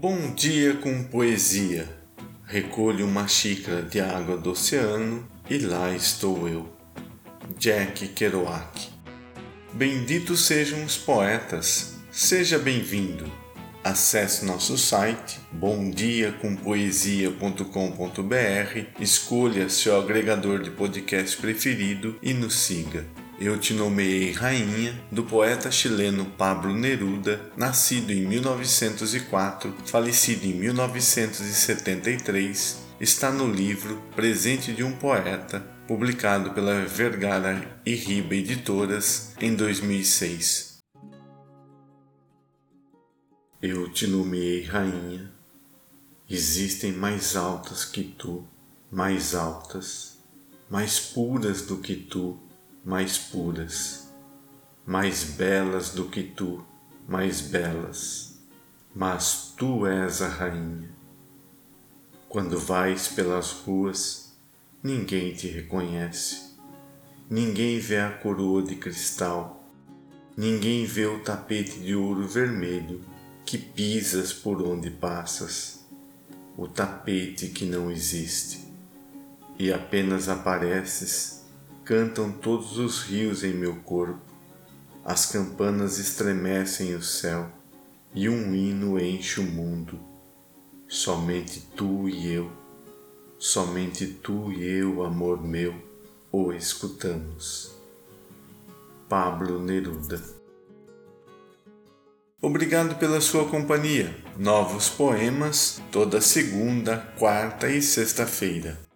Bom dia com poesia. Recolho uma xícara de água do oceano e lá estou eu. Jack Kerouac. Benditos sejam os poetas. Seja bem-vindo. Acesse nosso site bomdiacompoesia.com.br, escolha seu agregador de podcast preferido e nos siga. Eu te nomeei rainha do poeta chileno Pablo Neruda, nascido em 1904, falecido em 1973, está no livro Presente de um Poeta, publicado pela Vergara e Riba Editoras em 2006. Eu te nomeei rainha. Existem mais altas que tu, mais altas, mais puras do que tu mais puras, mais belas do que tu, mais belas, mas tu és a rainha. Quando vais pelas ruas, ninguém te reconhece, ninguém vê a coroa de cristal, ninguém vê o tapete de ouro vermelho que pisas por onde passas, o tapete que não existe, e apenas apareces cantam todos os rios em meu corpo, as campanas estremecem o céu e um hino enche o mundo. Somente tu e eu, somente tu e eu, amor meu, o escutamos. Pablo Neruda Obrigado pela sua companhia. Novos poemas toda segunda, quarta e sexta-feira.